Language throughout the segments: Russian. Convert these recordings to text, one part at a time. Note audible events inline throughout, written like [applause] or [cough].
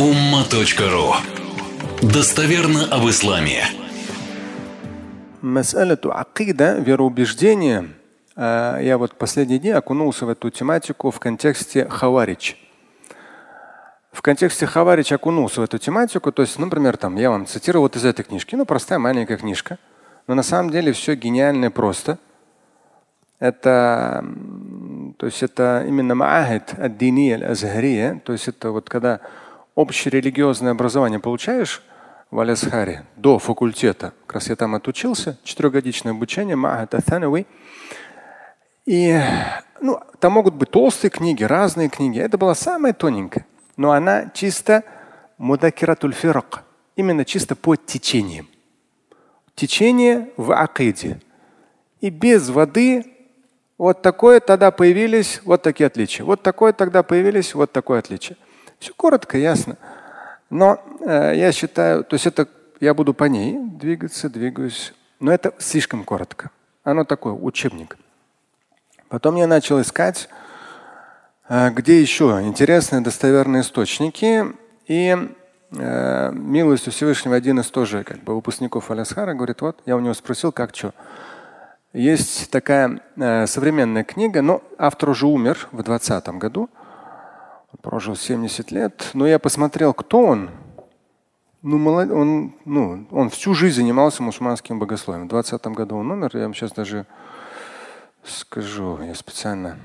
umma.ru Достоверно об исламе. Мас'аляту акида, вероубеждение. А, я вот последние дни окунулся в эту тематику в контексте хаварич. В контексте хаварич окунулся в эту тематику. То есть, например, там, я вам цитирую вот из этой книжки. Ну, простая маленькая книжка. Но на самом деле все гениально и просто. Это, то есть это именно маахид ад-дини азгария То есть это вот когда общерелигиозное образование получаешь, в Алясхаре до факультета. Как раз я там отучился, четырехгодичное обучение. И ну, там могут быть толстые книги, разные книги. Это была самая тоненькая. Но она чисто мудакиратуль фирак. Именно чисто по течениям. Течение в акиде. И без воды вот такое тогда появились вот такие отличия. Вот такое тогда появились вот такое отличие. Все коротко, ясно. Но э, я считаю, то есть это я буду по ней двигаться, двигаюсь. Но это слишком коротко. Оно такое, учебник. Потом я начал искать, э, где еще интересные достоверные источники. И э, милостью Всевышнего один из тоже как бы, выпускников Алясхара говорит, вот я у него спросил, как что. Есть такая э, современная книга, но автор уже умер в 2020 году прожил 70 лет. Но я посмотрел, кто он. Ну, молод... он, ну, он всю жизнь занимался мусульманским богословием. В 20 году он умер. Я вам сейчас даже скажу, я специально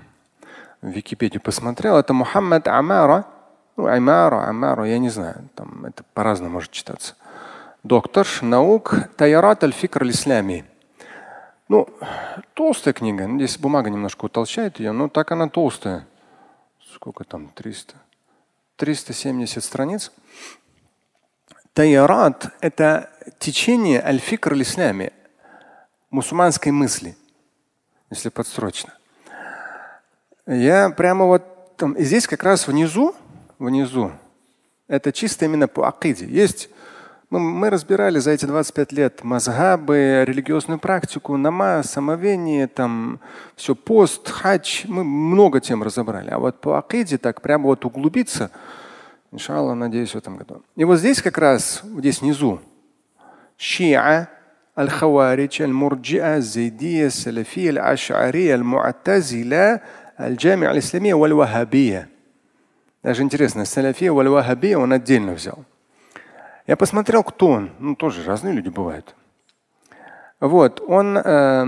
в Википедию посмотрел. Это Мухаммад Амара. Ну, Аймара, Амара, я не знаю. Там это по-разному может читаться. Доктор наук Таярат аль-Фикр аль-Ислами. Ну, толстая книга. Здесь бумага немножко утолщает ее, но так она толстая сколько там, 300, 370 страниц. Таярат – это течение аль-фикр аль-ислями, мусульманской мысли, если подстрочно. Я прямо вот там, здесь как раз внизу, внизу, это чисто именно по акиде. Есть мы, мы разбирали за эти 25 лет мазхабы, религиозную практику, намаз, самовение, там все, пост, хадж. Мы много тем разобрали. А вот по акиде так прямо вот углубиться, иншалла, надеюсь, в этом году. И вот здесь как раз, здесь внизу, шиа, الخوارج المرجئة الزيدية السلفية الأشعرية المعتزلة الجامعة الإسلامية والوهابية. Даже интересно, салафия валь он отдельно взял. Я посмотрел, кто он. Ну, тоже разные люди бывают. Вот, он э,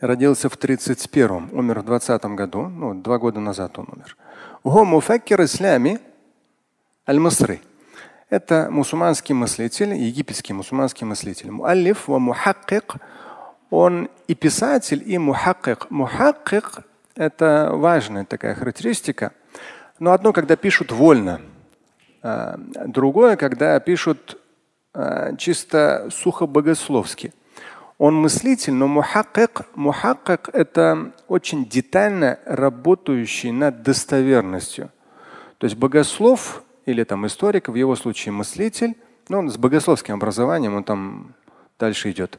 родился в 31-м, умер в 20 году, ну, два года назад он умер. Гомуфакир ислами аль-Масри. Это мусульманский мыслитель, египетский мусульманский мыслитель. Муаллиф ва мухаккик. Он и писатель, и мухаккик. Мухаккик – это важная такая характеристика. Но одно, когда пишут вольно – другое, когда пишут а, чисто сухо богословски. Он мыслитель, но мухаккик, мухаккик – это очень детально работающий над достоверностью. То есть богослов или там историк, в его случае мыслитель, ну, он с богословским образованием, он там дальше идет.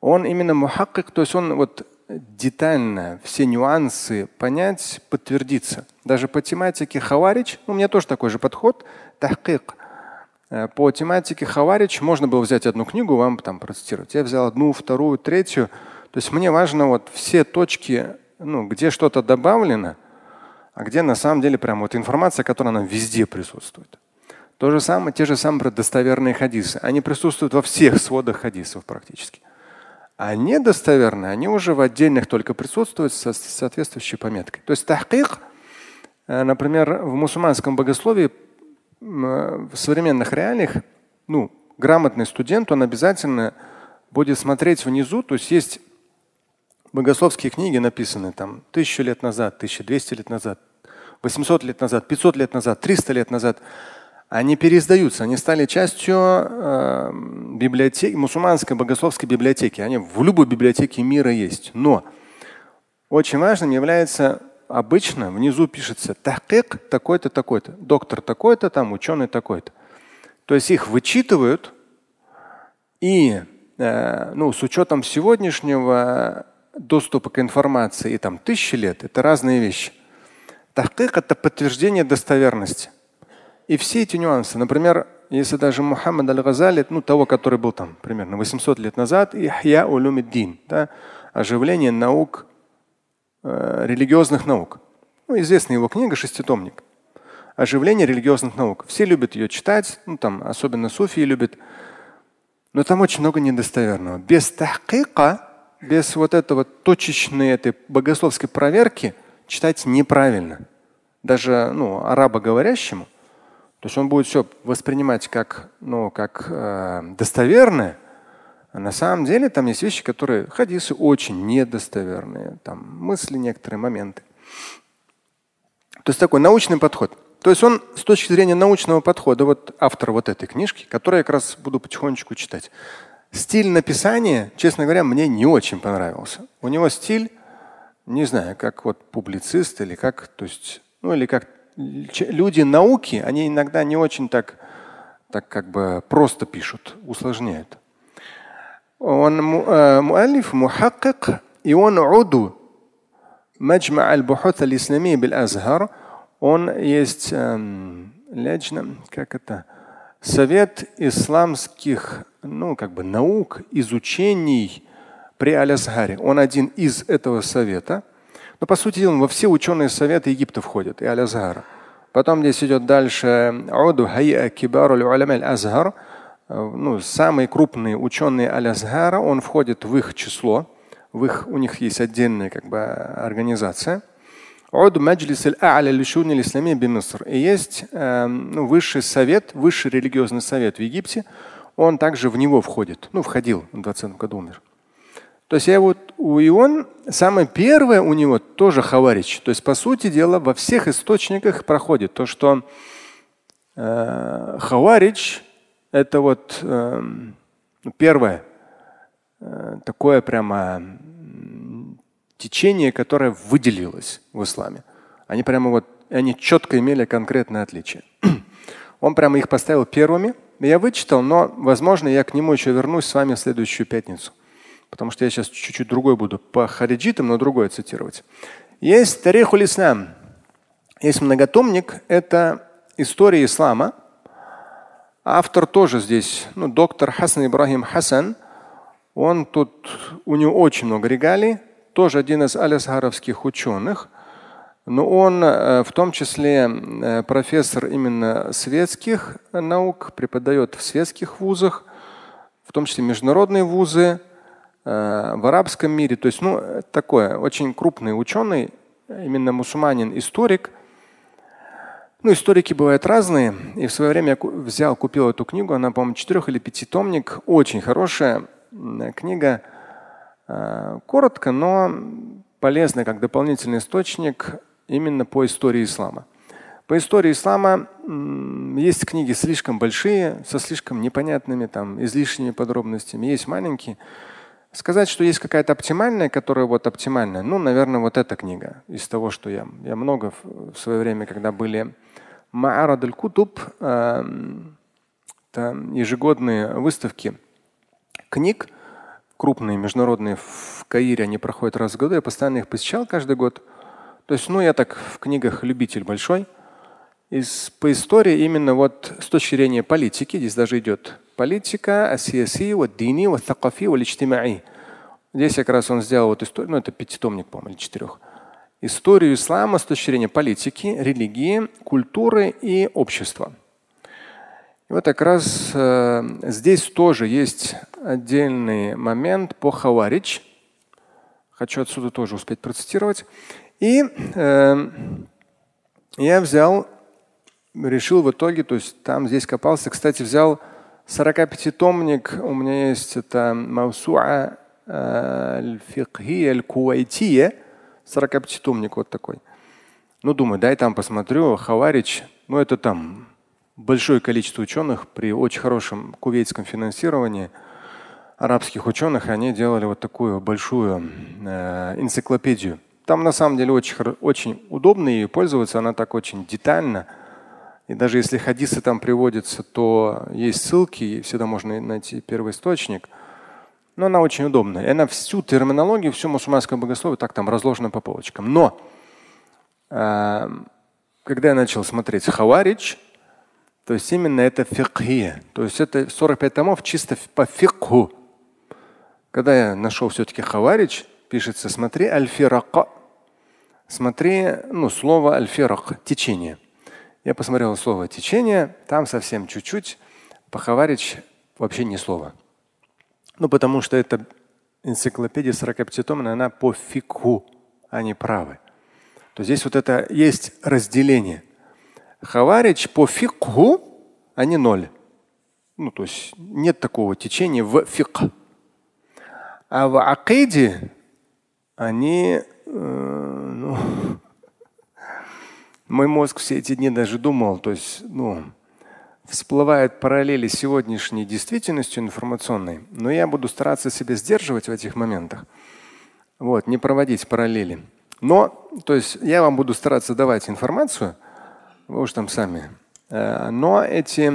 Он именно мухаккик, то есть он вот детально все нюансы понять, подтвердиться. Даже по тематике хаварич, у меня тоже такой же подход, тахкик. Э, по тематике хаварич можно было взять одну книгу, вам там процитировать. Я взял одну, вторую, третью. То есть мне важно вот все точки, ну, где что-то добавлено, а где на самом деле прям вот информация, которая нам везде присутствует. То же самое, те же самые достоверные хадисы. Они присутствуют во всех сводах хадисов практически. А недостоверные, они уже в отдельных только присутствуют со соответствующей пометкой. То есть тахкик, э, например, в мусульманском богословии э, в современных реалиях, ну, грамотный студент, он обязательно будет смотреть внизу, то есть есть богословские книги написаны там тысячу лет назад, 1200 лет назад, 800 лет назад, 500 лет назад, 300 лет назад они переиздаются, они стали частью э, библиотеки, мусульманской богословской библиотеки. Они в любой библиотеке мира есть. Но очень важным является обычно внизу пишется тахкик такой-то, такой-то, доктор такой-то, там ученый такой-то. То есть их вычитывают и э, ну, с учетом сегодняшнего доступа к информации и там тысячи лет, это разные вещи. Тахкик – это подтверждение достоверности. И все эти нюансы, например, если даже Мухаммад аль-Газали, ну того, который был там примерно 800 лет назад, Ихья улюмиддин, да, оживление наук, э, религиозных наук. Ну, известная его книга «Шеститомник». Оживление религиозных наук. Все любят ее читать, ну, там, особенно суфии любят. Но там очень много недостоверного. Без тахкика, без вот этого точечной этой богословской проверки читать неправильно. Даже ну, арабоговорящему – то есть он будет все воспринимать как, ну, как э, достоверное, а на самом деле там есть вещи, которые хадисы очень недостоверные, там мысли, некоторые моменты. То есть такой научный подход. То есть он с точки зрения научного подхода, вот автор вот этой книжки, которую я как раз буду потихонечку читать. Стиль написания, честно говоря, мне не очень понравился. У него стиль, не знаю, как вот публицист или как, то есть, ну или как люди науки, они иногда не очень так, так как бы просто пишут, усложняют. Он э, муалиф, мухаккик, и он уду Маджма аль-Бухут аль-Ислами бил-Азхар. Он есть эм, лично, как это, совет исламских ну, как бы наук, изучений при Аль-Азхаре. Он один из этого совета. Но по сути дела во все ученые советы Египта входят и Аль-Азхара. Потом здесь идет дальше Азхар. Ну, самые крупные ученые Аль-Азхара, он входит в их число. В их, у них есть отдельная как бы, организация. И есть э, ну, высший совет, высший религиозный совет в Египте. Он также в него входит. Ну, входил в 20 году умер. То есть я вот и он самое первое у него тоже хаварич. То есть по сути дела во всех источниках проходит то, что э, хаварич это вот э, первое э, такое прямо течение, которое выделилось в исламе. Они прямо вот они четко имели конкретное отличие. [clears throat] Он прямо их поставил первыми. Я вычитал, но, возможно, я к нему еще вернусь с вами в следующую пятницу потому что я сейчас чуть-чуть другой буду по хариджитам, но другое цитировать. Есть Тарихуль Ислам. Есть многотомник, это история ислама. Автор тоже здесь, ну, доктор Хасан Ибрахим Хасан. Он тут, у него очень много регалий, тоже один из алясгаровских ученых. Но он э, в том числе э, профессор именно светских наук, преподает в светских вузах, в том числе международные вузы, в арабском мире. То есть, ну, такое, очень крупный ученый, именно мусульманин, историк. Ну, историки бывают разные. И в свое время я взял, купил эту книгу. Она, по-моему, четырех или пятитомник. Очень хорошая книга. Э, коротко, но полезная как дополнительный источник именно по истории ислама. По истории ислама есть книги слишком большие, со слишком непонятными, там, излишними подробностями. Есть маленькие. Сказать, что есть какая-то оптимальная, которая вот оптимальная, ну, наверное, вот эта книга из того, что я, я много в, в свое время, когда были Ма'арад аль-Кутуб, э, ежегодные выставки книг, крупные, международные в Каире, они проходят раз в году, я постоянно их посещал каждый год. То есть, ну, я так в книгах любитель большой. Из, по истории именно вот с точки зрения политики, здесь даже идет политика, асияси, вот дини, вот такафи, вот Здесь как раз он сделал вот историю, ну это пятитомник, по-моему, или четырех. Историю ислама с точки зрения политики, религии, культуры и общества. И вот как раз э, здесь тоже есть отдельный момент по хаварич. Хочу отсюда тоже успеть процитировать. И э, я взял, решил в итоге, то есть там здесь копался, кстати, взял 45-томник у меня есть, это Маусуа аль-Фикхия аль-Куайтия, 45-томник вот такой. Ну, думаю, дай там посмотрю, Хаварич, ну это там большое количество ученых при очень хорошем кувейтском финансировании. Арабских ученых, они делали вот такую большую э, энциклопедию. Там на самом деле очень, очень удобно ее пользоваться, она так очень детально – и даже если хадисы там приводятся, то есть ссылки, и всегда можно найти первый источник. Но она очень удобная. И она всю терминологию, всю мусульманское богословие так там разложена по полочкам. Но э, когда я начал смотреть Хаварич, То есть именно это фикхия. То есть это 45 томов чисто по фикху. Когда я нашел все-таки хаварич, пишется, смотри, аль-фирака. Смотри, ну, слово аль-фирак, течение. Я посмотрел слово течение, там совсем чуть-чуть. По хаварич вообще ни слова. Ну, потому что это энциклопедия 45-томная, она по фикху, а не правы. То здесь вот это есть разделение. Хаварич по фикху, а не ноль. Ну, то есть нет такого течения в фикх. А в акиде они, э, мой мозг все эти дни даже думал, то есть, ну, всплывают параллели с сегодняшней действительностью информационной, но я буду стараться себя сдерживать в этих моментах. Вот, не проводить параллели. Но, то есть я вам буду стараться давать информацию, вы уж там сами. Э, но эти,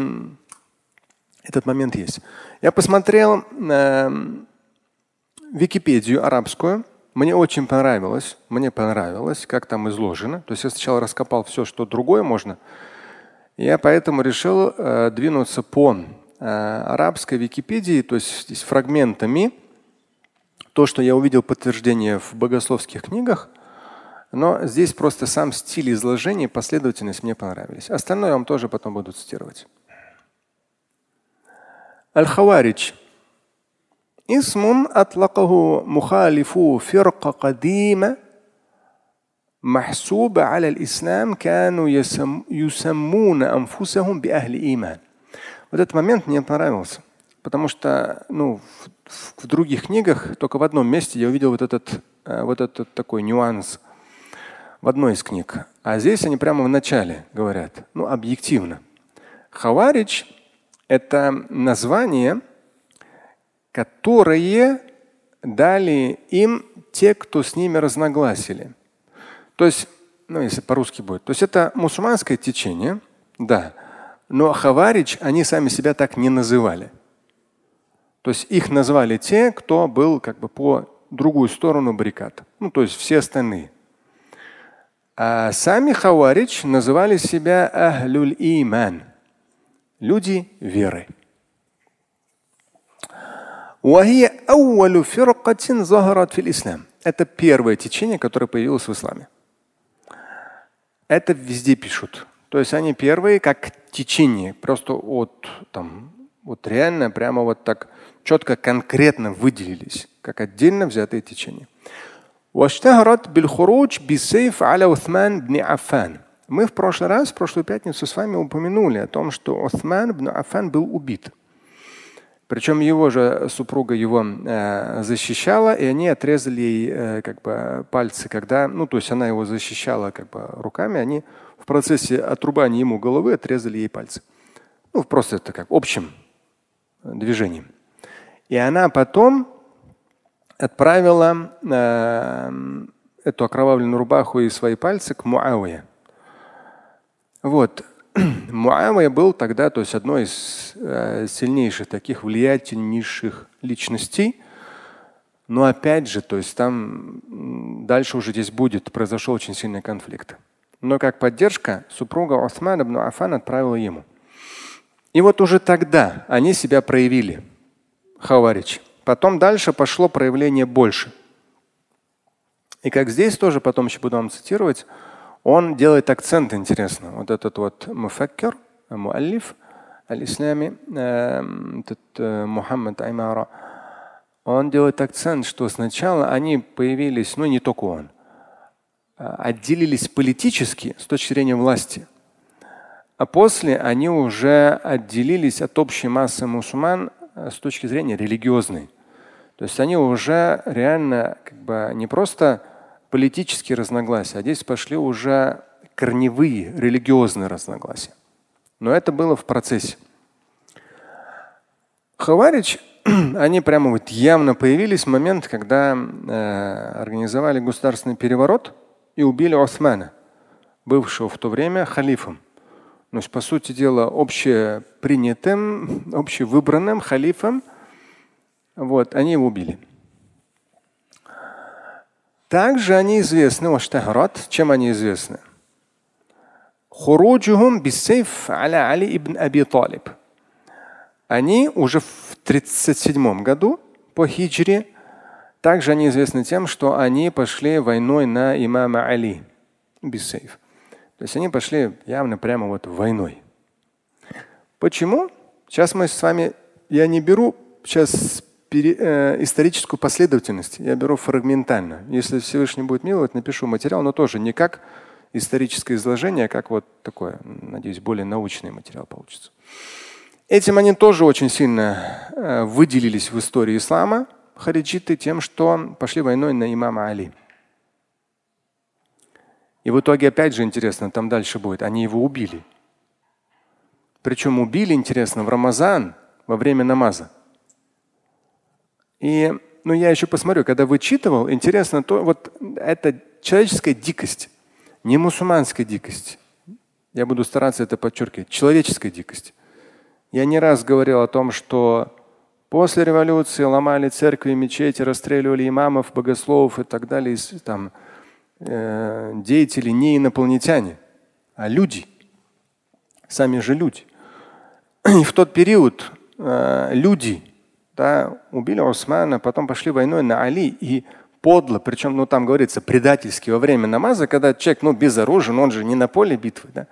этот момент есть. Я посмотрел э, Википедию арабскую. Мне очень понравилось. Мне понравилось, как там изложено. То есть я сначала раскопал все, что другое можно. Я поэтому решил э, двинуться по э, арабской Википедии, то есть здесь фрагментами. То, что я увидел подтверждение в богословских книгах, но здесь просто сам стиль изложения, последовательность мне понравились. Остальное я вам тоже потом буду цитировать. Аль-Хаварич. اسم أطلقه مخالفو فرقة قديمة محسوبة على الإسلام كانوا يسم يسمون أنفسهم بأهل إيمان. Вот этот момент мне понравился, потому что ну, в, в других книгах только в одном месте я увидел вот этот, вот этот такой нюанс в одной из книг. А здесь они прямо в начале говорят, ну объективно. Хаварич – это название, которые дали им те, кто с ними разногласили. То есть, ну, если по-русски будет, то есть это мусульманское течение, да, но хаварич они сами себя так не называли. То есть их назвали те, кто был как бы по другую сторону баррикад. Ну, то есть все остальные. А сами хаварич называли себя ахлюль иман, люди веры. Это первое течение, которое появилось в исламе. Это везде пишут. То есть они первые как течение, просто от там, вот реально прямо вот так четко, конкретно выделились, как отдельно взятые течения. Мы в прошлый раз, в прошлую пятницу с вами упомянули о том, что Усман бн Афан был убит. Причем его же супруга его э, защищала, и они отрезали ей э, как бы пальцы, когда, ну то есть она его защищала как бы руками, они в процессе отрубания ему головы отрезали ей пальцы. Ну просто это как общим движением. И она потом отправила э, эту окровавленную рубаху и свои пальцы к Муавия. Вот. [clears throat] Муавия был тогда, то есть одной из э, сильнейших таких влиятельнейших личностей. Но опять же, то есть там дальше уже здесь будет, произошел очень сильный конфликт. Но как поддержка супруга Осман ибн Афан отправила ему. И вот уже тогда они себя проявили, хаварич. Потом дальше пошло проявление больше. И как здесь тоже, потом еще буду вам цитировать, он делает акцент интересно. Вот этот вот муфаккер, муаллиф аль-ислами, эм, этот э, Мухаммад Аймара, он делает акцент, что сначала они появились, ну не только он, а отделились политически с точки зрения власти. А после они уже отделились от общей массы мусульман э, с точки зрения религиозной. То есть они уже реально как бы не просто политические разногласия, а здесь пошли уже корневые религиозные разногласия. Но это было в процессе. Хаварич, [clears throat] они прямо вот явно появились в момент, когда э, организовали государственный переворот и убили Османа, бывшего в то время халифом. То есть, по сути дела, общепринятым, общевыбранным халифом – вот, они его убили. Также они известны, ваштахрат, чем они известны? Хуруджухум бисейф аля Али ибн Аби Талиб. Они уже в 37 году по хиджре, также они известны тем, что они пошли войной на имама Али бисейф. То есть они пошли явно прямо вот войной. Почему? Сейчас мы с вами, я не беру сейчас пере, э, историческую последовательность, я беру фрагментально. Если Всевышний будет миловать, напишу материал, но тоже не как историческое изложение, а как вот такое, надеюсь, более научный материал получится. Этим они тоже очень сильно э, выделились в истории ислама, хариджиты, тем, что пошли войной на имама Али. И в итоге, опять же, интересно, там дальше будет, они его убили. Причем убили, интересно, в Рамазан, во время намаза. И ну, я еще посмотрю, когда вычитывал, интересно, то вот это человеческая дикость, не мусульманская дикость. Я буду стараться это подчеркивать. Человеческая дикость. Я не раз говорил о том, что после революции ломали церкви, мечети, расстреливали имамов, богословов и так далее, там, э, деятели не инопланетяне, а люди, сами же люди. И в тот период э, люди да, убили Усмана, потом пошли войной на Али и подло, причем, ну там говорится, предательски во время намаза, когда человек ну, безоружен, он же не на поле битвы, да,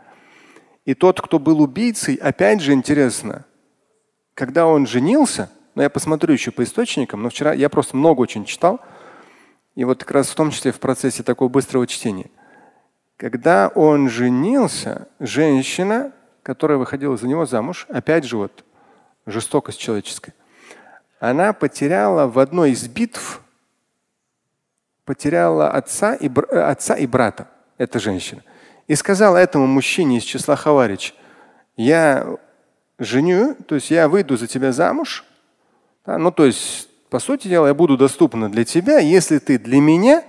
и тот, кто был убийцей, опять же интересно, когда он женился, но я посмотрю еще по источникам, но вчера я просто много очень читал, и вот как раз в том числе в процессе такого быстрого чтения. Когда он женился, женщина, которая выходила за него замуж, опять же вот жестокость человеческая, она потеряла в одной из битв, потеряла отца и, отца и брата, эта женщина и сказал этому мужчине из числа Хаварич, я женю, то есть я выйду за тебя замуж, да, ну то есть, по сути дела, я буду доступна для тебя, если ты для меня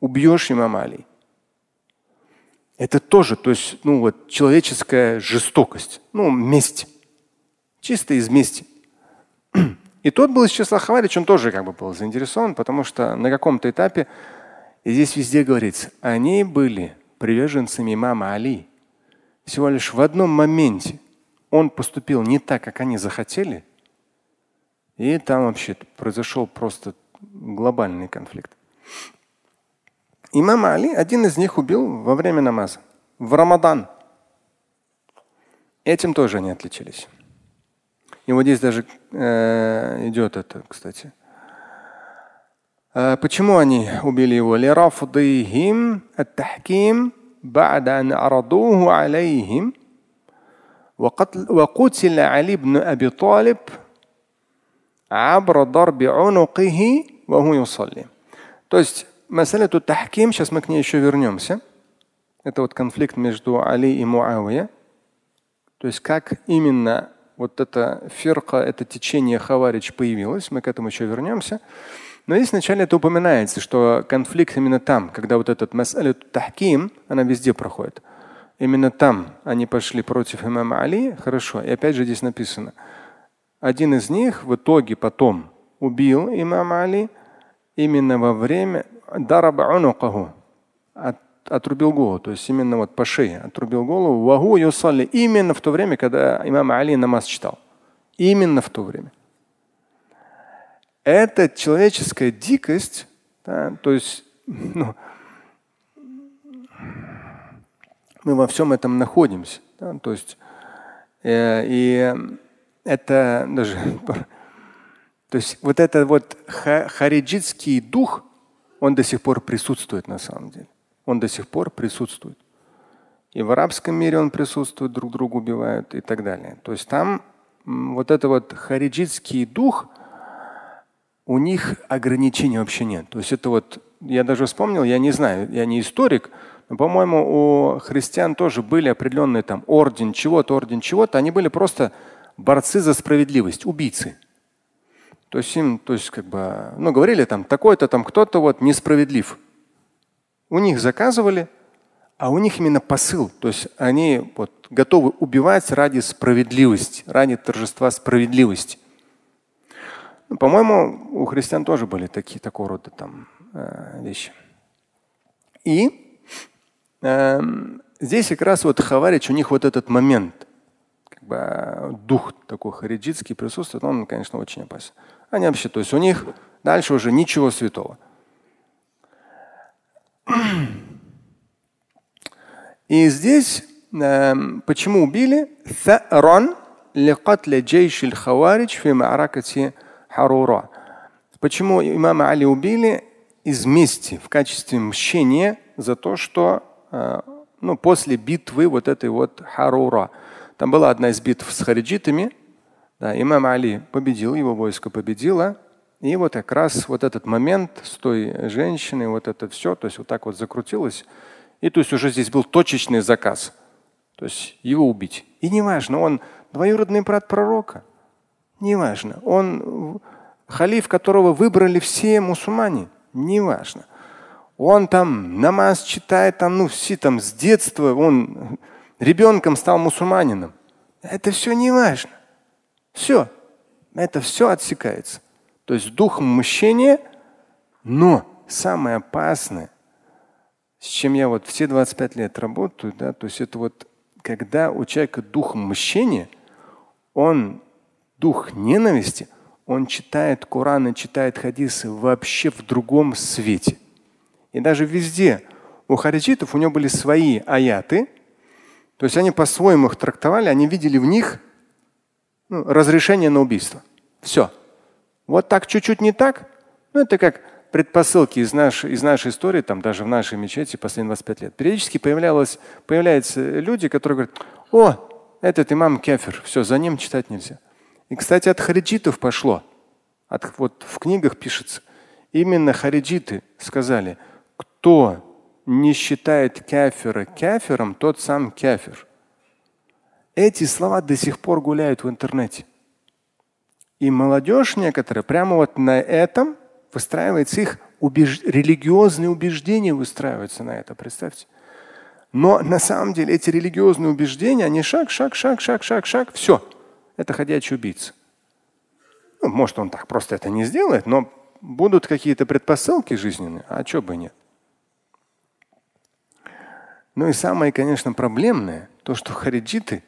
убьешь имам Али. Это тоже, то есть, ну вот человеческая жестокость, ну месть, чисто из мести. И тот был из числа Хаварич, он тоже как бы был заинтересован, потому что на каком-то этапе, и здесь везде говорится, они были приверженцами имама Али. Всего лишь в одном моменте он поступил не так, как они захотели, и там вообще произошел просто глобальный конфликт. Имам Али, один из них убил во время намаза, в Рамадан. Этим тоже они отличились. И вот здесь даже э, идет это, кстати. А почему они убили его? لرفضهم التحكيم بعد أن عرضوه عليهم وقتل وقتل علي بن أبي طالب عبر ضرب عنقه وهو يصلي. То есть масаляту тахким, сейчас мы к ней еще вернемся. Это вот конфликт между Али и Муавия. То есть как именно вот эта фирка, это течение Хаварич появилось, мы к этому еще вернемся. Но здесь вначале это упоминается, что конфликт именно там, когда вот этот мас'алят тахким, она везде проходит. Именно там они пошли против имама Али, хорошо. И опять же здесь написано, один из них в итоге потом убил имама Али именно во время дараба унукаху, отрубил голову, то есть именно вот по шее отрубил голову, вагу юсалли, именно в то время, когда имам Али намаз читал. Именно в то время. Это человеческая дикость, да, то есть ну, мы во всем этом находимся. Да, то есть э, и это даже то есть вот этот вот хариджитский дух, он до сих пор присутствует на самом деле. Он до сих пор присутствует. И в арабском мире он присутствует, друг друга убивают и так далее. То есть там вот это вот хариджитский дух, у них ограничений вообще нет. То есть это вот, я даже вспомнил, я не знаю, я не историк, но, по-моему, у христиан тоже были определенные там орден чего-то, орден чего-то. Они были просто борцы за справедливость, убийцы. То есть им, то есть как бы, ну говорили там, такой-то там кто-то вот несправедлив. У них заказывали, а у них именно посыл. То есть они вот готовы убивать ради справедливости, ради торжества справедливости. Ну, по-моему, у христиан тоже были такие такого рода там э, вещи. И э, здесь как раз вот Хаварич, у них вот этот момент, как бы дух такой хариджитский присутствует, он, конечно, очень опасен. Они вообще, то есть у них дальше уже ничего святого. И здесь э, почему убили? Почему имама Али убили? Из мести, в качестве мщения за то, что э, ну, после битвы вот этой вот Харура. Там была одна из битв с хариджитами. Да, имам Али победил, его войско победило. И вот как раз вот этот момент с той женщиной, вот это все, то есть вот так вот закрутилось. И то есть уже здесь был точечный заказ. То есть его убить. И неважно, он двоюродный брат пророка. Неважно. Он халиф, которого выбрали все мусульмане. Неважно. Он там намаз читает, там, ну, все там с детства, он ребенком стал мусульманином. Это все не важно. Все. Это все отсекается. То есть дух мщения, но самое опасное, с чем я вот все 25 лет работаю, да, то есть это вот когда у человека дух мщения, он дух ненависти, он читает Коран и читает хадисы вообще в другом свете. И даже везде у хариджитов у него были свои аяты, то есть они по-своему их трактовали, они видели в них ну, разрешение на убийство. Все. Вот так чуть-чуть не так. Ну, это как предпосылки из нашей, из нашей истории, там даже в нашей мечети последние 25 лет. Периодически появлялось, появляются люди, которые говорят, о, этот имам кефир, все, за ним читать нельзя. И, кстати, от хариджитов пошло. От, вот в книгах пишется. Именно хариджиты сказали, кто не считает кафира кафиром, тот сам кафир. Эти слова до сих пор гуляют в интернете. И молодежь некоторая прямо вот на этом выстраивается их убеж... религиозные убеждения выстраиваются на это, представьте. Но на самом деле эти религиозные убеждения, они шаг, шаг, шаг, шаг, шаг, шаг, все. Это ходячий убийца. Ну, может, он так просто это не сделает, но будут какие-то предпосылки жизненные, а что бы нет. Ну и самое, конечно, проблемное, то, что хариджиты,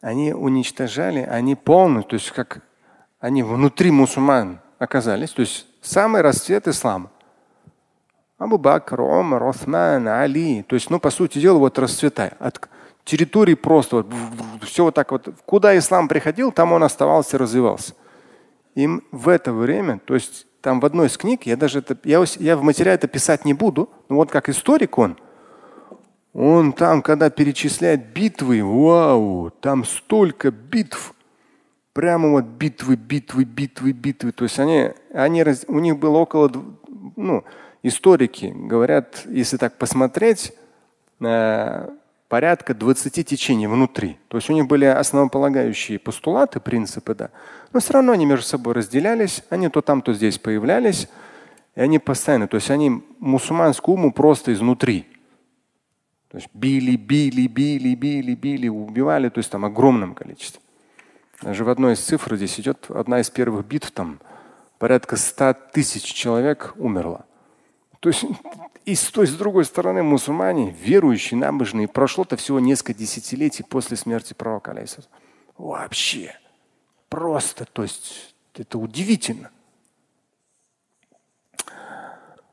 они уничтожали, они полностью, то есть как они внутри мусульман оказались, то есть самый расцвет ислама. Абу Бакр, Омар, Осман, Али. То есть, ну, по сути дела, вот расцветай. От территории просто вот, все вот так вот. Куда ислам приходил, там он оставался, развивался. И в это время, то есть там в одной из книг, я даже это, я, я в материале это писать не буду, но вот как историк он, он там, когда перечисляет битвы, вау, там столько битв, Прямо вот битвы, битвы, битвы, битвы. То есть они, они, у них было около, ну, историки говорят, если так посмотреть, э, порядка 20 течений внутри. То есть у них были основополагающие постулаты, принципы, да. Но все равно они между собой разделялись, они то там, то здесь появлялись. И они постоянно, то есть они мусульманскую уму просто изнутри. То есть били, били, били, били, били, убивали, то есть там огромном количестве. Даже в одной из цифр здесь идет одна из первых битв, там порядка 100 тысяч человек умерло. То есть и с той, с другой стороны, мусульмане, верующие, набожные, прошло-то всего несколько десятилетий после смерти пророка. Вообще. Просто, то есть это удивительно.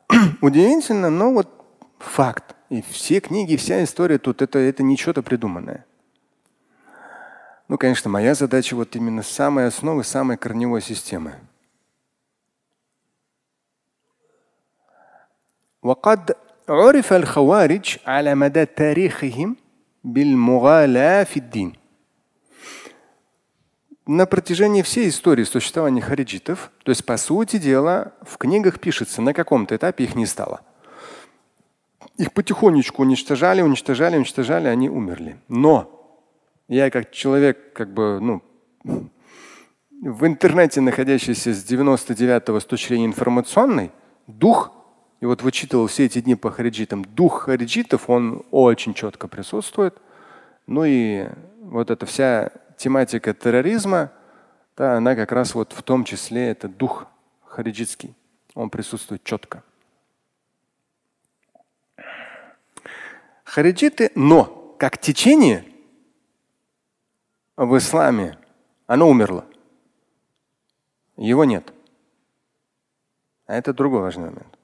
[clears throat] Удивительно, но вот факт. И все книги, вся история тут это, это не что-то придуманное. Ну, конечно, моя задача вот именно с самой основы, самой корневой системы. وقد عرف الخوارج على مدى تاريخهم بالمغالاة في الدين. На протяжении всей истории существования хариджитов, то есть по сути дела, в книгах пишется, на каком-то этапе их не стало. их потихонечку уничтожали, уничтожали, уничтожали, они умерли. Но я как человек, как бы, ну, в интернете находящийся с 99-го с точки зрения информационной, дух, и вот вычитывал все эти дни по хариджитам, дух хариджитов, он очень четко присутствует. Ну и вот эта вся тематика терроризма, да, она как раз вот в том числе это дух хариджитский. Он присутствует четко. Хариджиты, но как течение в исламе, оно умерло. Его нет. А это другой важный момент.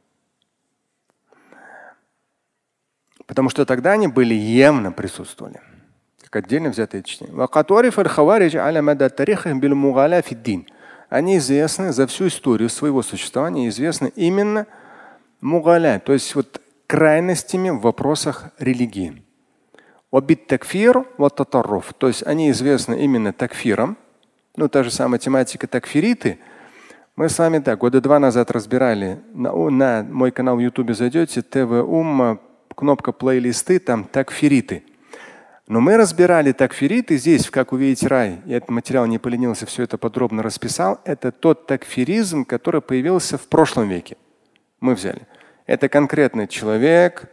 Потому что тогда они были явно присутствовали. Как отдельно взятые чтение. Они известны за всю историю своего существования, известны именно мугаля, то есть вот крайностями в вопросах религии. такфир То есть они известны именно такфиром. Ну, та же самая тематика такфириты. Мы с вами, да, года два назад разбирали. На, на мой канал в Ютубе зайдете, ТВ Умма, кнопка плейлисты, там такфириты. Но мы разбирали такфириты здесь, как увидеть рай. Я этот материал не поленился, все это подробно расписал. Это тот такфиризм, который появился в прошлом веке. Мы взяли. Это конкретный человек,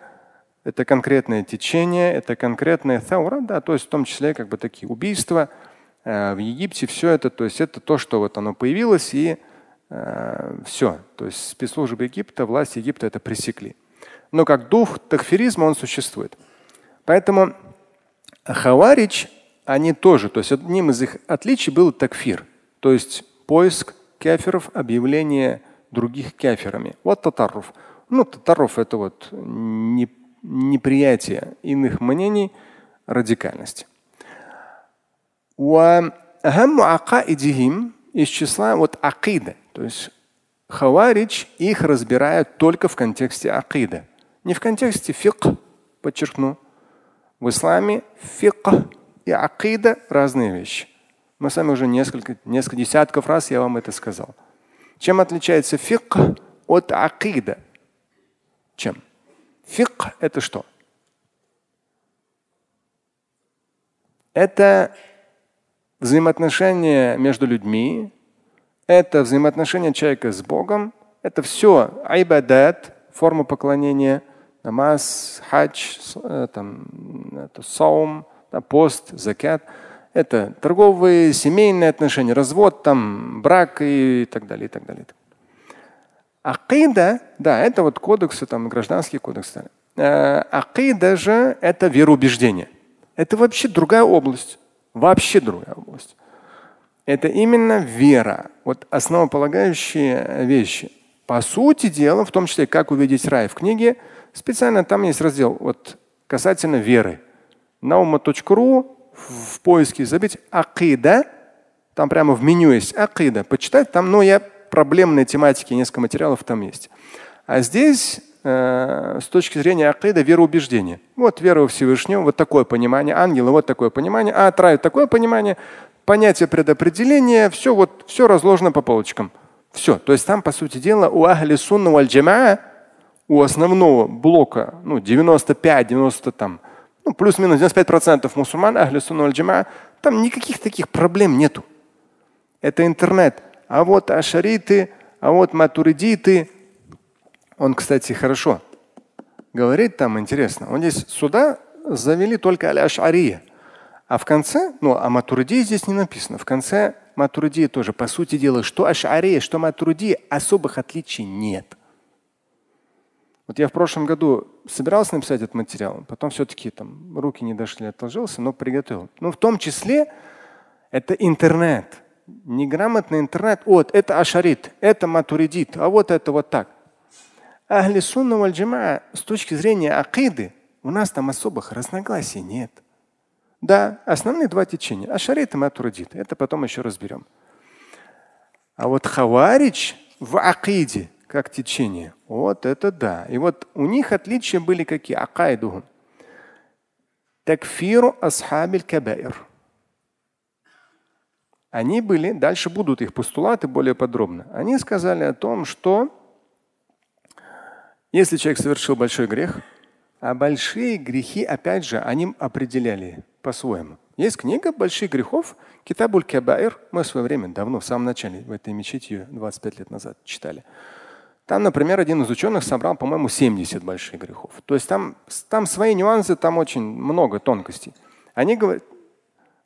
это конкретное течение, это конкретная таура, да, то есть в том числе как бы такие убийства э, в Египте, все это, то есть это то, что вот оно появилось и э, все. То есть спецслужбы Египта, власть Египта это пресекли. Но как дух такфиризма он существует. Поэтому хаварич, они тоже, то есть одним из их отличий был такфир, то есть поиск кеферов, объявление других кеферами. Вот татарруф. Ну, татаров это вот не, неприятие иных мнений, радикальность. из числа вот акида, то есть хаварич их разбирают только в контексте акида, не в контексте фикх, подчеркну. В исламе фикх и акида разные вещи. Мы с вами уже несколько, несколько десятков раз я вам это сказал. Чем отличается фикх от акида? Чем. Фикх – это что? Это взаимоотношения между людьми, это взаимоотношения человека с Богом, это все айбадат, форма поклонения, намаз, хадж, э, там, это саум, пост, закят. Это торговые, семейные отношения, развод, там, брак и так далее, и так далее. Акида, да, это вот кодексы, там, гражданский кодекс. Э, акида же это вероубеждение. Это вообще другая область. Вообще другая область. Это именно вера. Вот основополагающие вещи. По сути дела, в том числе, как увидеть рай в книге, специально там есть раздел вот, касательно веры. Nauма.ru в поиске забить акида. Там прямо в меню есть акида. Почитать там, но я проблемной тематики, несколько материалов там есть. А здесь э, с точки зрения акида вероубеждения. Вот вера во Всевышнего, вот такое понимание, ангелы, вот такое понимание, а трай такое понимание, понятие предопределения, все вот все разложено по полочкам. Все. То есть там, по сути дела, у ахли сунна валь у основного блока, ну, 95-90 там, ну, плюс-минус 95% мусульман, ахли сунна валь там никаких таких проблем нету. Это интернет а вот ашариты, а вот матуридиты. Он, кстати, хорошо говорит там интересно. Он здесь сюда завели только аль-ашария. А в конце, ну, а матуридии здесь не написано. В конце матуридии тоже. По сути дела, что ашария, что матуридия, особых отличий нет. Вот я в прошлом году собирался написать этот материал, потом все-таки там руки не дошли, отложился, но приготовил. Ну, в том числе это интернет неграмотный интернет, вот это ашарит, это матуридит, а вот это вот так. Ахли сунна валь с точки зрения акиды у нас там особых разногласий нет. Да, основные два течения. Ашарит и матуридит. Это потом еще разберем. А вот хаварич в акиде, как течение, вот это да. И вот у них отличия были какие? Акайдухум. Такфиру асхабиль кабаир они были, дальше будут их постулаты более подробно. Они сказали о том, что если человек совершил большой грех, а большие грехи, опять же, они определяли по-своему. Есть книга больших грехов, Китабуль Кабаир. Мы в свое время, давно, в самом начале, в этой мечети ее 25 лет назад читали. Там, например, один из ученых собрал, по-моему, 70 больших грехов. То есть там, там свои нюансы, там очень много тонкостей. Они говорят,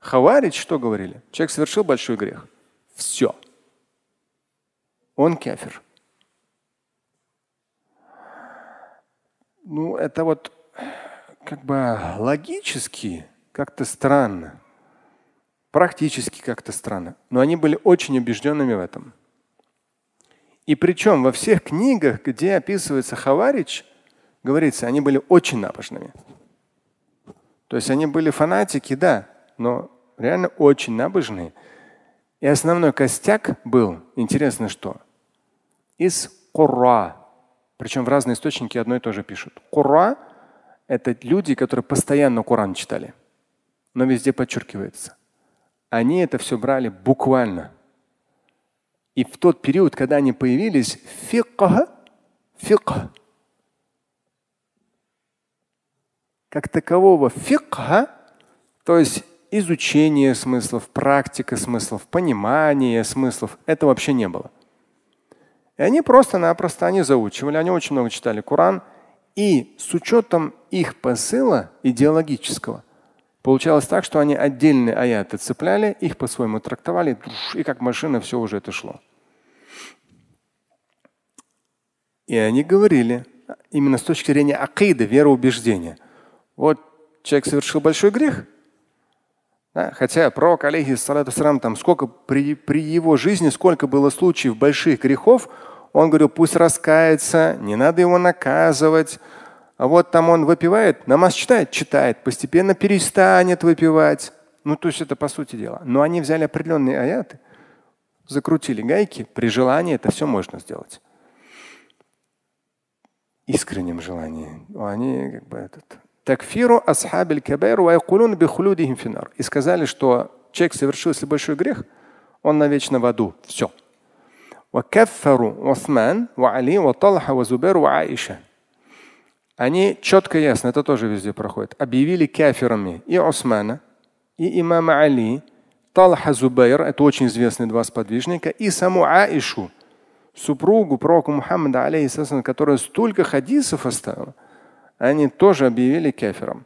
Хаварич что говорили? Человек совершил большой грех. Все. Он кефир. Ну, это вот как бы логически как-то странно, практически как-то странно, но они были очень убежденными в этом. И причем во всех книгах, где описывается Хаварич, говорится, они были очень набожными. То есть они были фанатики, да, но реально очень набожные. И основной костяк был, интересно что, из Кура. Причем в разные источники одно и то же пишут. Кура – это люди, которые постоянно Коран читали. Но везде подчеркивается. Они это все брали буквально. И в тот период, когда они появились, фикх, фикх, как такового фикха, то есть изучение смыслов, практика смыслов, понимание смыслов, это вообще не было. И они просто-напросто они заучивали, они очень много читали Коран, и с учетом их посыла идеологического, получалось так, что они отдельные аяты цепляли, их по-своему трактовали, и как машина все уже это шло. И они говорили, именно с точки зрения акида, вероубеждения, вот человек совершил большой грех, да? Хотя пророк, алейхиссалату там сколько при, при его жизни, сколько было случаев больших грехов, он говорил, пусть раскается, не надо его наказывать. А вот там он выпивает, намаз читает, читает, постепенно перестанет выпивать. Ну, то есть это по сути дела. Но они взяли определенные аяты, закрутили гайки, при желании это все можно сделать. Искреннем желании. Они как бы этот, такфиру асхабиль кабайр ва бихулудихим финар. И сказали, что человек совершил если большой грех, он навечно в аду. Все. Они четко и ясно, это тоже везде проходит, объявили кафирами и Османа, и имама Али, Талха Зубайр, это очень известные два сподвижника, и саму Аишу, супругу пророка Мухаммада, алейхиссалам, которая столько хадисов оставила – они тоже объявили кефером.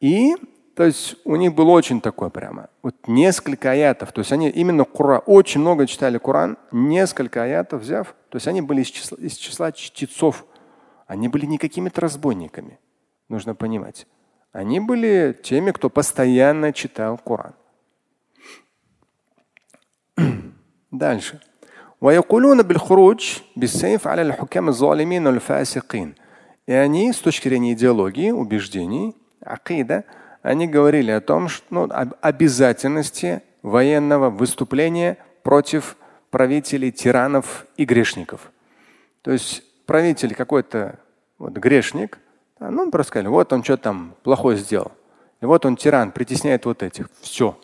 И то есть у них было очень такое прямо. Вот несколько аятов. То есть они именно Куран, очень много читали Коран, несколько аятов взяв. То есть они были из числа, из числа чтецов. Они были не какими-то разбойниками. Нужно понимать. Они были теми, кто постоянно читал Коран. [clears throat] Дальше. ويقولون بالخروج بالسيف على الحكام الظالمين والفاسقين. И они с точки зрения идеологии, убеждений, акида, они говорили о том, что ну, об обязательности военного выступления против правителей, тиранов и грешников. То есть правитель какой-то вот, грешник, ну, просто сказали, вот он что там плохое сделал. И вот он тиран, притесняет вот этих. Все.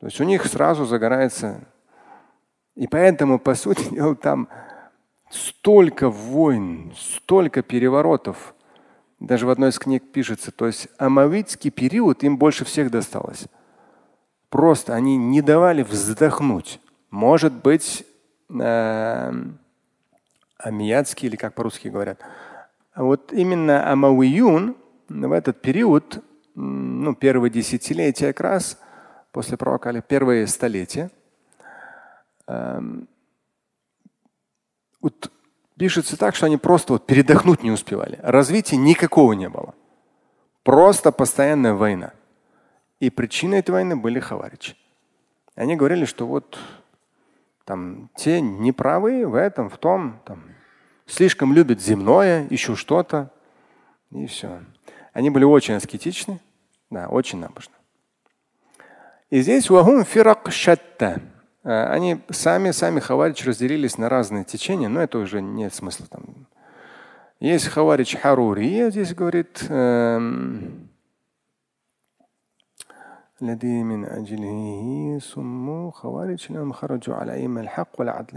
То есть у них сразу загорается. И поэтому, по сути дела, там столько войн, столько переворотов. Даже в одной из книг пишется, то есть амавитский период им больше всех досталось. Просто они не давали вздохнуть. Может быть, э, амиятский или как по-русски говорят. А вот именно Амауиюн в этот период, ну, первые десятилетия как раз, после пророка, первые столетия, эм, вот пишется так, что они просто вот передохнуть не успевали. Развития никакого не было. Просто постоянная война. И причиной этой войны были хаваричи. Они говорили, что вот там те неправы в этом, в том, там, слишком любят земное, еще что-то. И все. Они были очень аскетичны, да, очень набожны. И здесь вахум фирак шатта. Э, они сами, сами хаварич разделились на разные течения, но это уже нет смысла там. Есть хаварич Харурия, здесь говорит, эм,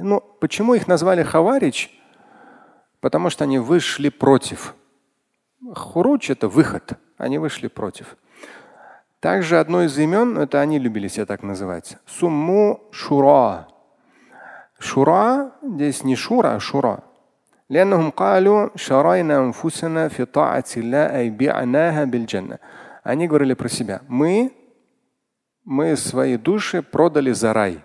ну, почему их назвали хаварич? Потому что они вышли против. Хуруч – это выход. Они вышли против. Также одно из имен, это они любили себя так называть, сумму шура. Шура здесь не шура, а шура. لأنهم قالوا شرينا أنفسنا في طاعة الله أي بعناها بالجنة. Они говорили про себя. Мы, мы свои души продали за рай.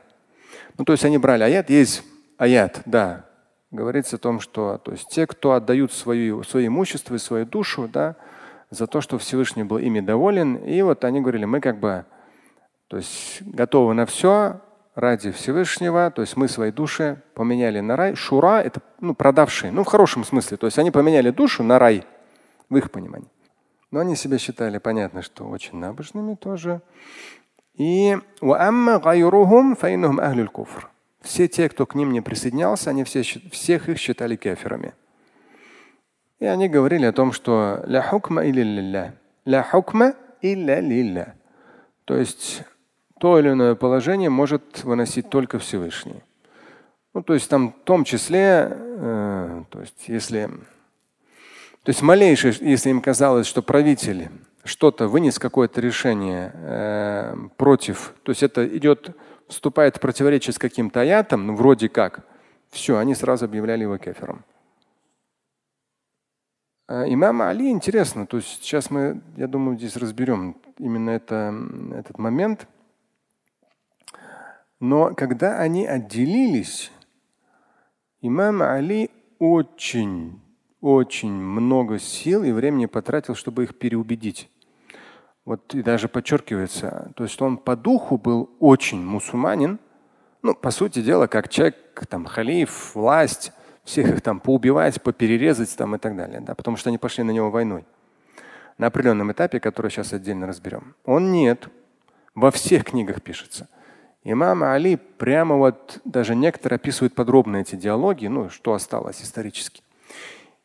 Ну, то есть они брали аят, есть аят, да. Говорится о том, что то есть те, кто отдают свое, свое имущество и свою душу, да, за то, что Всевышний был ими доволен. И вот они говорили, мы как бы то есть готовы на все ради Всевышнего. То есть мы свои души поменяли на рай. Шура – это ну, продавшие, ну в хорошем смысле. То есть они поменяли душу на рай, в их понимании. Но они себя считали, понятно, что очень набожными тоже. И все те, кто к ним не присоединялся, они все, всех их считали кеферами. И они говорили о том, что ля хукма илля ля хукма илля лилля. То есть то или иное положение может выносить только Всевышний. Ну, то есть там в том числе, э, то есть если, то есть малейшее, если им казалось, что правитель что-то вынес какое-то решение э, против, то есть это идет, вступает в противоречие с каким-то аятом, ну, вроде как, все, они сразу объявляли его кефером. А имам Али интересно, то есть сейчас мы, я думаю, здесь разберем именно это, этот момент. Но когда они отделились, имам Али очень, очень много сил и времени потратил, чтобы их переубедить. Вот и даже подчеркивается, то есть он по духу был очень мусульманин, ну, по сути дела, как человек, там, халиф, власть, всех их там поубивать, поперерезать там и так далее, да, потому что они пошли на него войной на определенном этапе, который сейчас отдельно разберем. Он нет. Во всех книгах пишется. Имам Али прямо вот даже некоторые описывают подробно эти диалоги, ну что осталось исторически.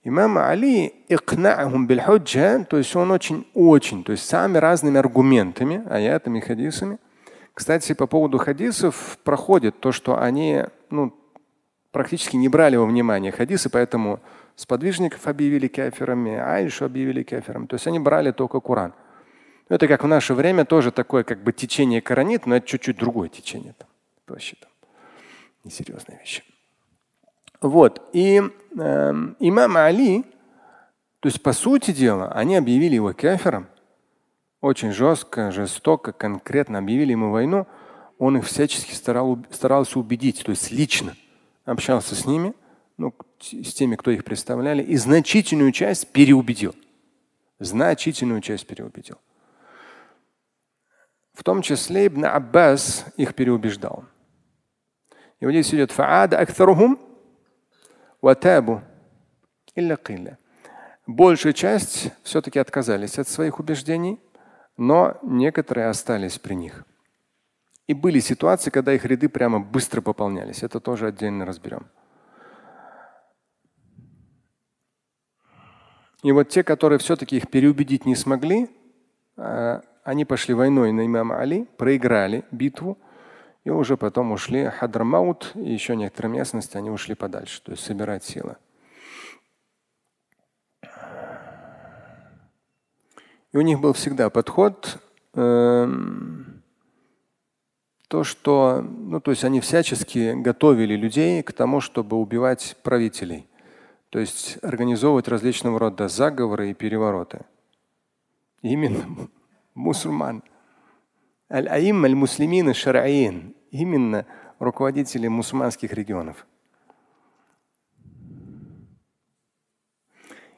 Имам Али то есть он очень-очень, то есть самыми разными аргументами, аятами, хадисами. Кстати, по поводу хадисов проходит то, что они ну, практически не брали во внимание хадисы, поэтому сподвижников объявили кафирами, Айшу объявили кафиром. То есть они брали только Коран. Это как в наше время тоже такое как бы течение коронит, но это чуть-чуть другое течение. Там. Вообще там несерьезные вещи. Вот. И э, имам Али, то есть по сути дела, они объявили его кафиром. Очень жестко, жестоко, конкретно объявили ему войну. Он их всячески старал, старался убедить, то есть лично общался с ними, ну, с теми, кто их представляли, и значительную часть переубедил. Значительную часть переубедил. В том числе Ибн Аббас их переубеждал. И вот здесь идет фаада акθарухум ватабу илля килля. Большая часть все-таки отказались от своих убеждений, но некоторые остались при них. И были ситуации, когда их ряды прямо быстро пополнялись. Это тоже отдельно разберем. И вот те, которые все-таки их переубедить не смогли, а, они пошли войной на имама Али, проиграли битву, и уже потом ушли Хадрамаут и еще некоторые местности, они ушли подальше, то есть собирать силы. И у них был всегда подход, э, то, что, ну, то есть они всячески готовили людей к тому, чтобы убивать правителей. То есть организовывать различного рода заговоры и перевороты. Именно [laughs] мусульман. Аль-Аим аль-Муслимин шараин. Именно руководители мусульманских регионов.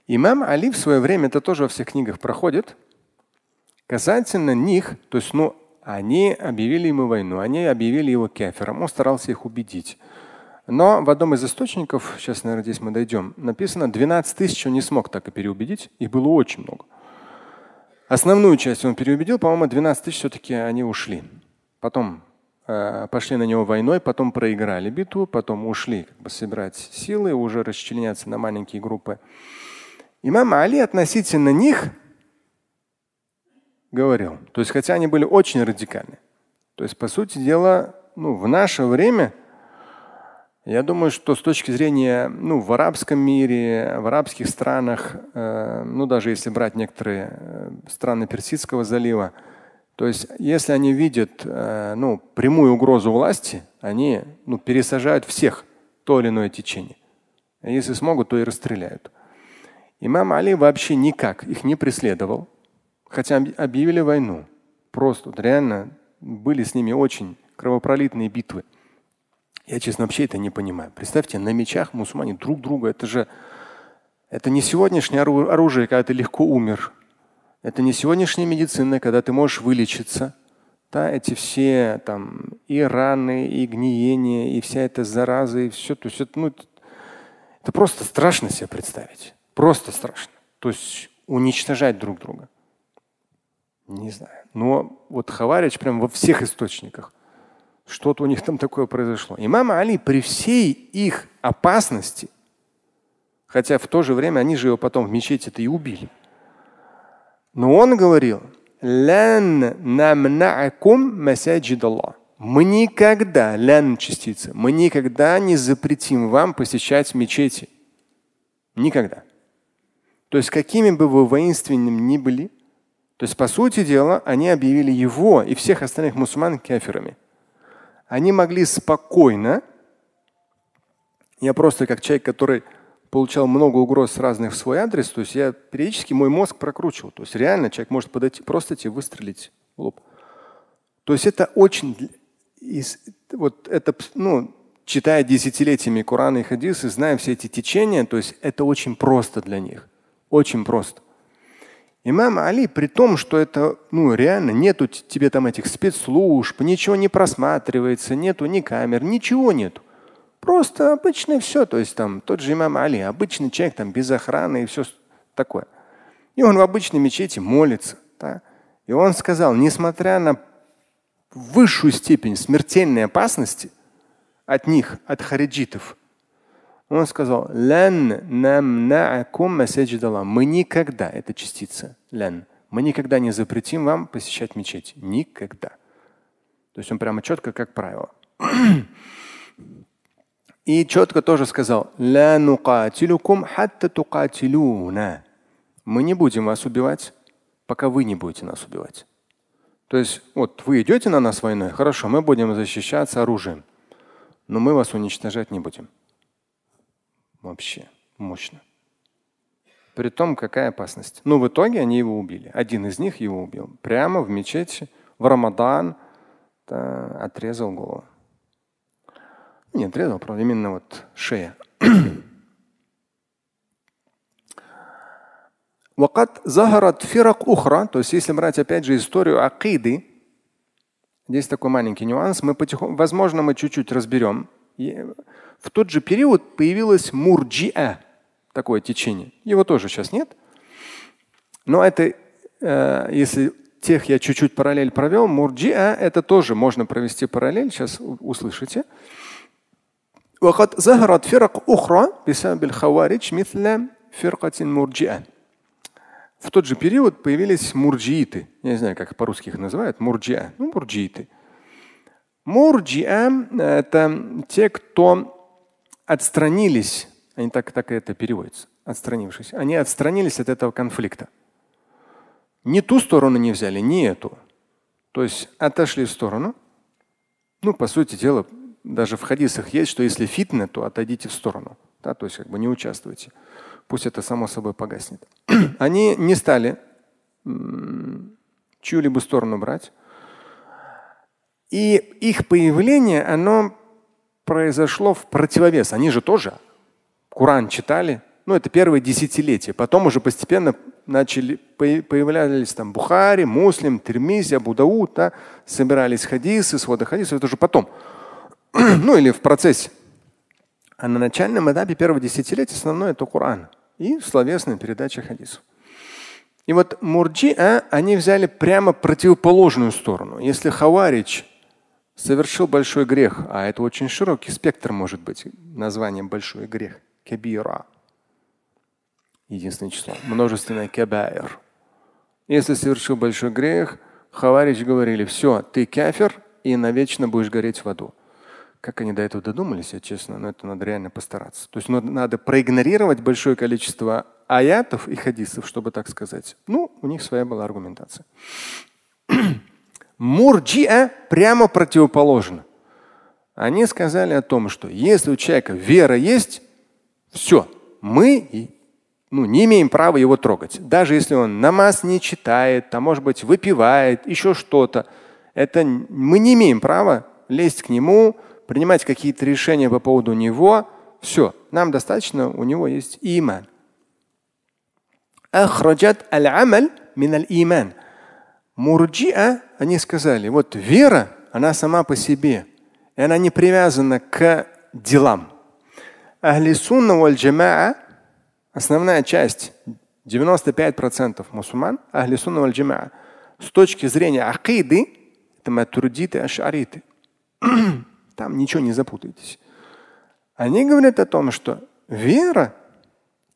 Имам Али в свое время, это тоже во всех книгах проходит, касательно них, то есть ну, они объявили ему войну, они объявили его кефером, он старался их убедить. Но в одном из источников, сейчас, наверное, здесь мы дойдем, написано 12 тысяч он не смог так и переубедить. Их было очень много. Основную часть он переубедил, по-моему, 12 тысяч все-таки они ушли. Потом э, пошли на него войной, потом проиграли битву, потом ушли как бы, собирать силы, уже расчленяться на маленькие группы. Имам Али относительно них говорил. То есть, хотя они были очень радикальны. То есть, по сути дела, ну, в наше время – я думаю, что с точки зрения ну, в арабском мире, в арабских странах, э, ну даже если брать некоторые э, страны Персидского залива, то есть если они видят э, ну, прямую угрозу власти, они ну, пересажают всех то или иное течение. Если смогут, то и расстреляют. Имам Али вообще никак их не преследовал, хотя объявили войну. Просто вот реально были с ними очень кровопролитные битвы. Я, честно, вообще это не понимаю. Представьте, на мечах мусульмане друг друга. Это же это не сегодняшнее оружие, когда ты легко умер. Это не сегодняшняя медицина, когда ты можешь вылечиться. Да, эти все там и раны, и гниение, и вся эта зараза, и все. То есть это, ну, это просто страшно себе представить. Просто страшно. То есть уничтожать друг друга. Не знаю. Но вот Хаварич прям во всех источниках. Что-то у них там такое произошло. Имам Али при всей их опасности, хотя в то же время они же его потом в мечети-то и убили. Но он говорил, мы никогда, лян частица, мы никогда не запретим вам посещать мечети. Никогда. То есть какими бы вы воинственными ни были, то есть по сути дела они объявили его и всех остальных мусульман кафирами. Они могли спокойно, я просто как человек, который получал много угроз разных в свой адрес, то есть я периодически мой мозг прокручивал. То есть реально человек может подойти, просто тебе выстрелить в лоб. То есть это очень, вот это, ну, читая десятилетиями Коран и хадисы, зная все эти течения, то есть это очень просто для них. Очень просто. Имам Али, при том, что это, ну, реально, нету тебе там этих спецслужб, ничего не просматривается, нету ни камер, ничего нету. Просто обычное все. То есть там тот же имам Али, обычный человек там без охраны и все такое. И он в обычной мечети молится. Да? И он сказал, несмотря на высшую степень смертельной опасности от них, от хариджитов, он сказал, мы никогда, это частица, лян, мы никогда не запретим вам посещать мечеть. Никогда. То есть он прямо четко, как правило. [clears throat] И четко тоже сказал, мы не будем вас убивать, пока вы не будете нас убивать. То есть вот вы идете на нас войной, хорошо, мы будем защищаться оружием, но мы вас уничтожать не будем. Вообще мощно. При том, какая опасность. Ну, в итоге они его убили. Один из них его убил. Прямо в мечети, в Рамадан да, отрезал голову. Не отрезал, правда, именно вот шея. [clears throat] Вакат захарат фирак ухра, то есть если брать опять же историю акиды, здесь такой маленький нюанс, мы потихоньку, возможно, мы чуть-чуть разберем, И в тот же период появилось мурджиа, такое течение. Его тоже сейчас нет. Но это, э, если тех я чуть-чуть параллель провел, мурджиа это тоже можно провести параллель, сейчас услышите. وقد ظهرت فرق أخرى بسبب الخوارج مثل فرقة المرجئة. В тот же период появились мурджииты. Я не знаю, как по-русски их называют. Мурджиа. Ну, мурджииты. Мурджиа – это те, кто отстранились, они так, так это переводится, отстранившись. Они отстранились от этого конфликта. Ни ту сторону не взяли, ни эту. То есть отошли в сторону. Ну, по сути дела, даже в хадисах есть, что если фитна, то отойдите в сторону. Да, то есть как бы не участвуйте. Пусть это само собой погаснет. [clears throat] Они не стали чью-либо сторону брать. И их появление, оно произошло в противовес. Они же тоже Коран читали. Ну, это первые десятилетия. Потом уже постепенно начали появлялись там Бухари, Муслим, Термизи, Абу Дауд, да, собирались хадисы, своды хадисов. Это уже потом. [clears throat] ну или в процессе. А на начальном этапе первого десятилетия основное это Коран и словесная передача хадисов. И вот мурджиа, они взяли прямо противоположную сторону. Если хаварич совершил большой грех, а это очень широкий спектр может быть, название большой грех, кабира, единственное число, множественное кабаир. Если совершил большой грех, хаварич говорили, все, ты кафир и навечно будешь гореть в аду. Как они до этого додумались, я честно, но это надо реально постараться. То есть ну, надо проигнорировать большое количество аятов и хадисов, чтобы так сказать. Ну, у них своя была аргументация. Мурджиа прямо противоположно. Они сказали о том, что если у человека вера есть, все, мы ну, не имеем права его трогать. Даже если он намаз не читает, там, может быть, выпивает, еще что-то. Это мы не имеем права лезть к нему, принимать какие-то решения по поводу него, все, нам достаточно, у него есть иман. Ахраджат аль-амаль миналь иман. Мурджиа, они сказали, вот вера, она сама по себе, и она не привязана к делам. Ахли сунна валь джамаа, основная часть, 95% мусульман, ахли сунна валь джамаа, с точки зрения акиды, это матурдиты, ашариты. [clears throat] Там ничего не запутаетесь. Они говорят о том, что вера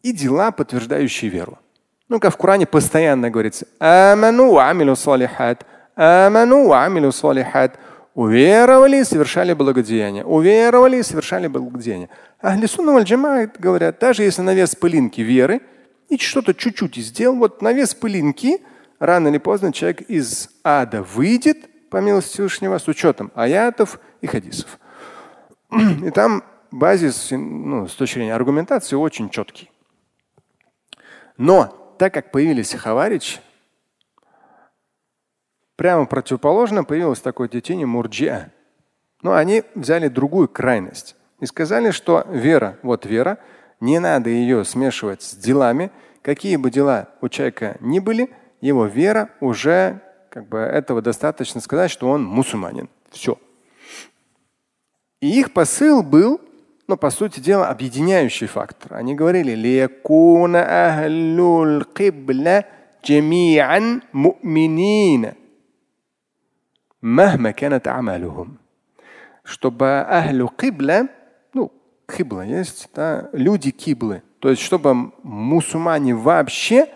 и дела, подтверждающие веру. Ну, как в Коране постоянно говорится, аману амилу салихат, аману. Уверовали и совершали благодеяние. Уверовали и совершали благодеяние. Ахли сунна говорят, даже если на вес пылинки веры и что-то чуть-чуть сделал, вот на вес пылинки рано или поздно человек из ада выйдет, по милости Всевышнего, с учетом аятов и хадисов. И там базис ну, с точки зрения аргументации очень четкий. Но так как появились хаварич, прямо противоположно появилось такое течение мурджиа. Но они взяли другую крайность и сказали, что вера, вот вера, не надо ее смешивать с делами. Какие бы дела у человека ни были, его вера уже как бы этого достаточно сказать, что он мусульманин. Все. И их посыл был, ну, по сути дела, объединяющий фактор. Они говорили, чтобы ахлю кибля, ну, кибла есть, да, люди киблы, то есть чтобы мусульмане вообще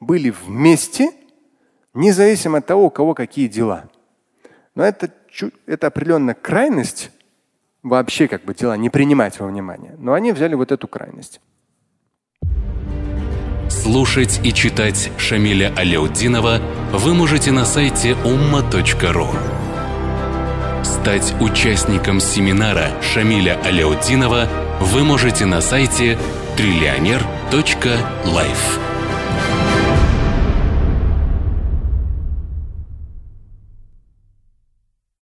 были вместе, независимо от того, у кого какие дела. Но это, это определенная крайность, вообще как бы дела не принимать во внимание. Но они взяли вот эту крайность. Слушать и читать Шамиля Аляутдинова вы можете на сайте umma.ru. Стать участником семинара Шамиля Аляутдинова вы можете на сайте триллионер.life.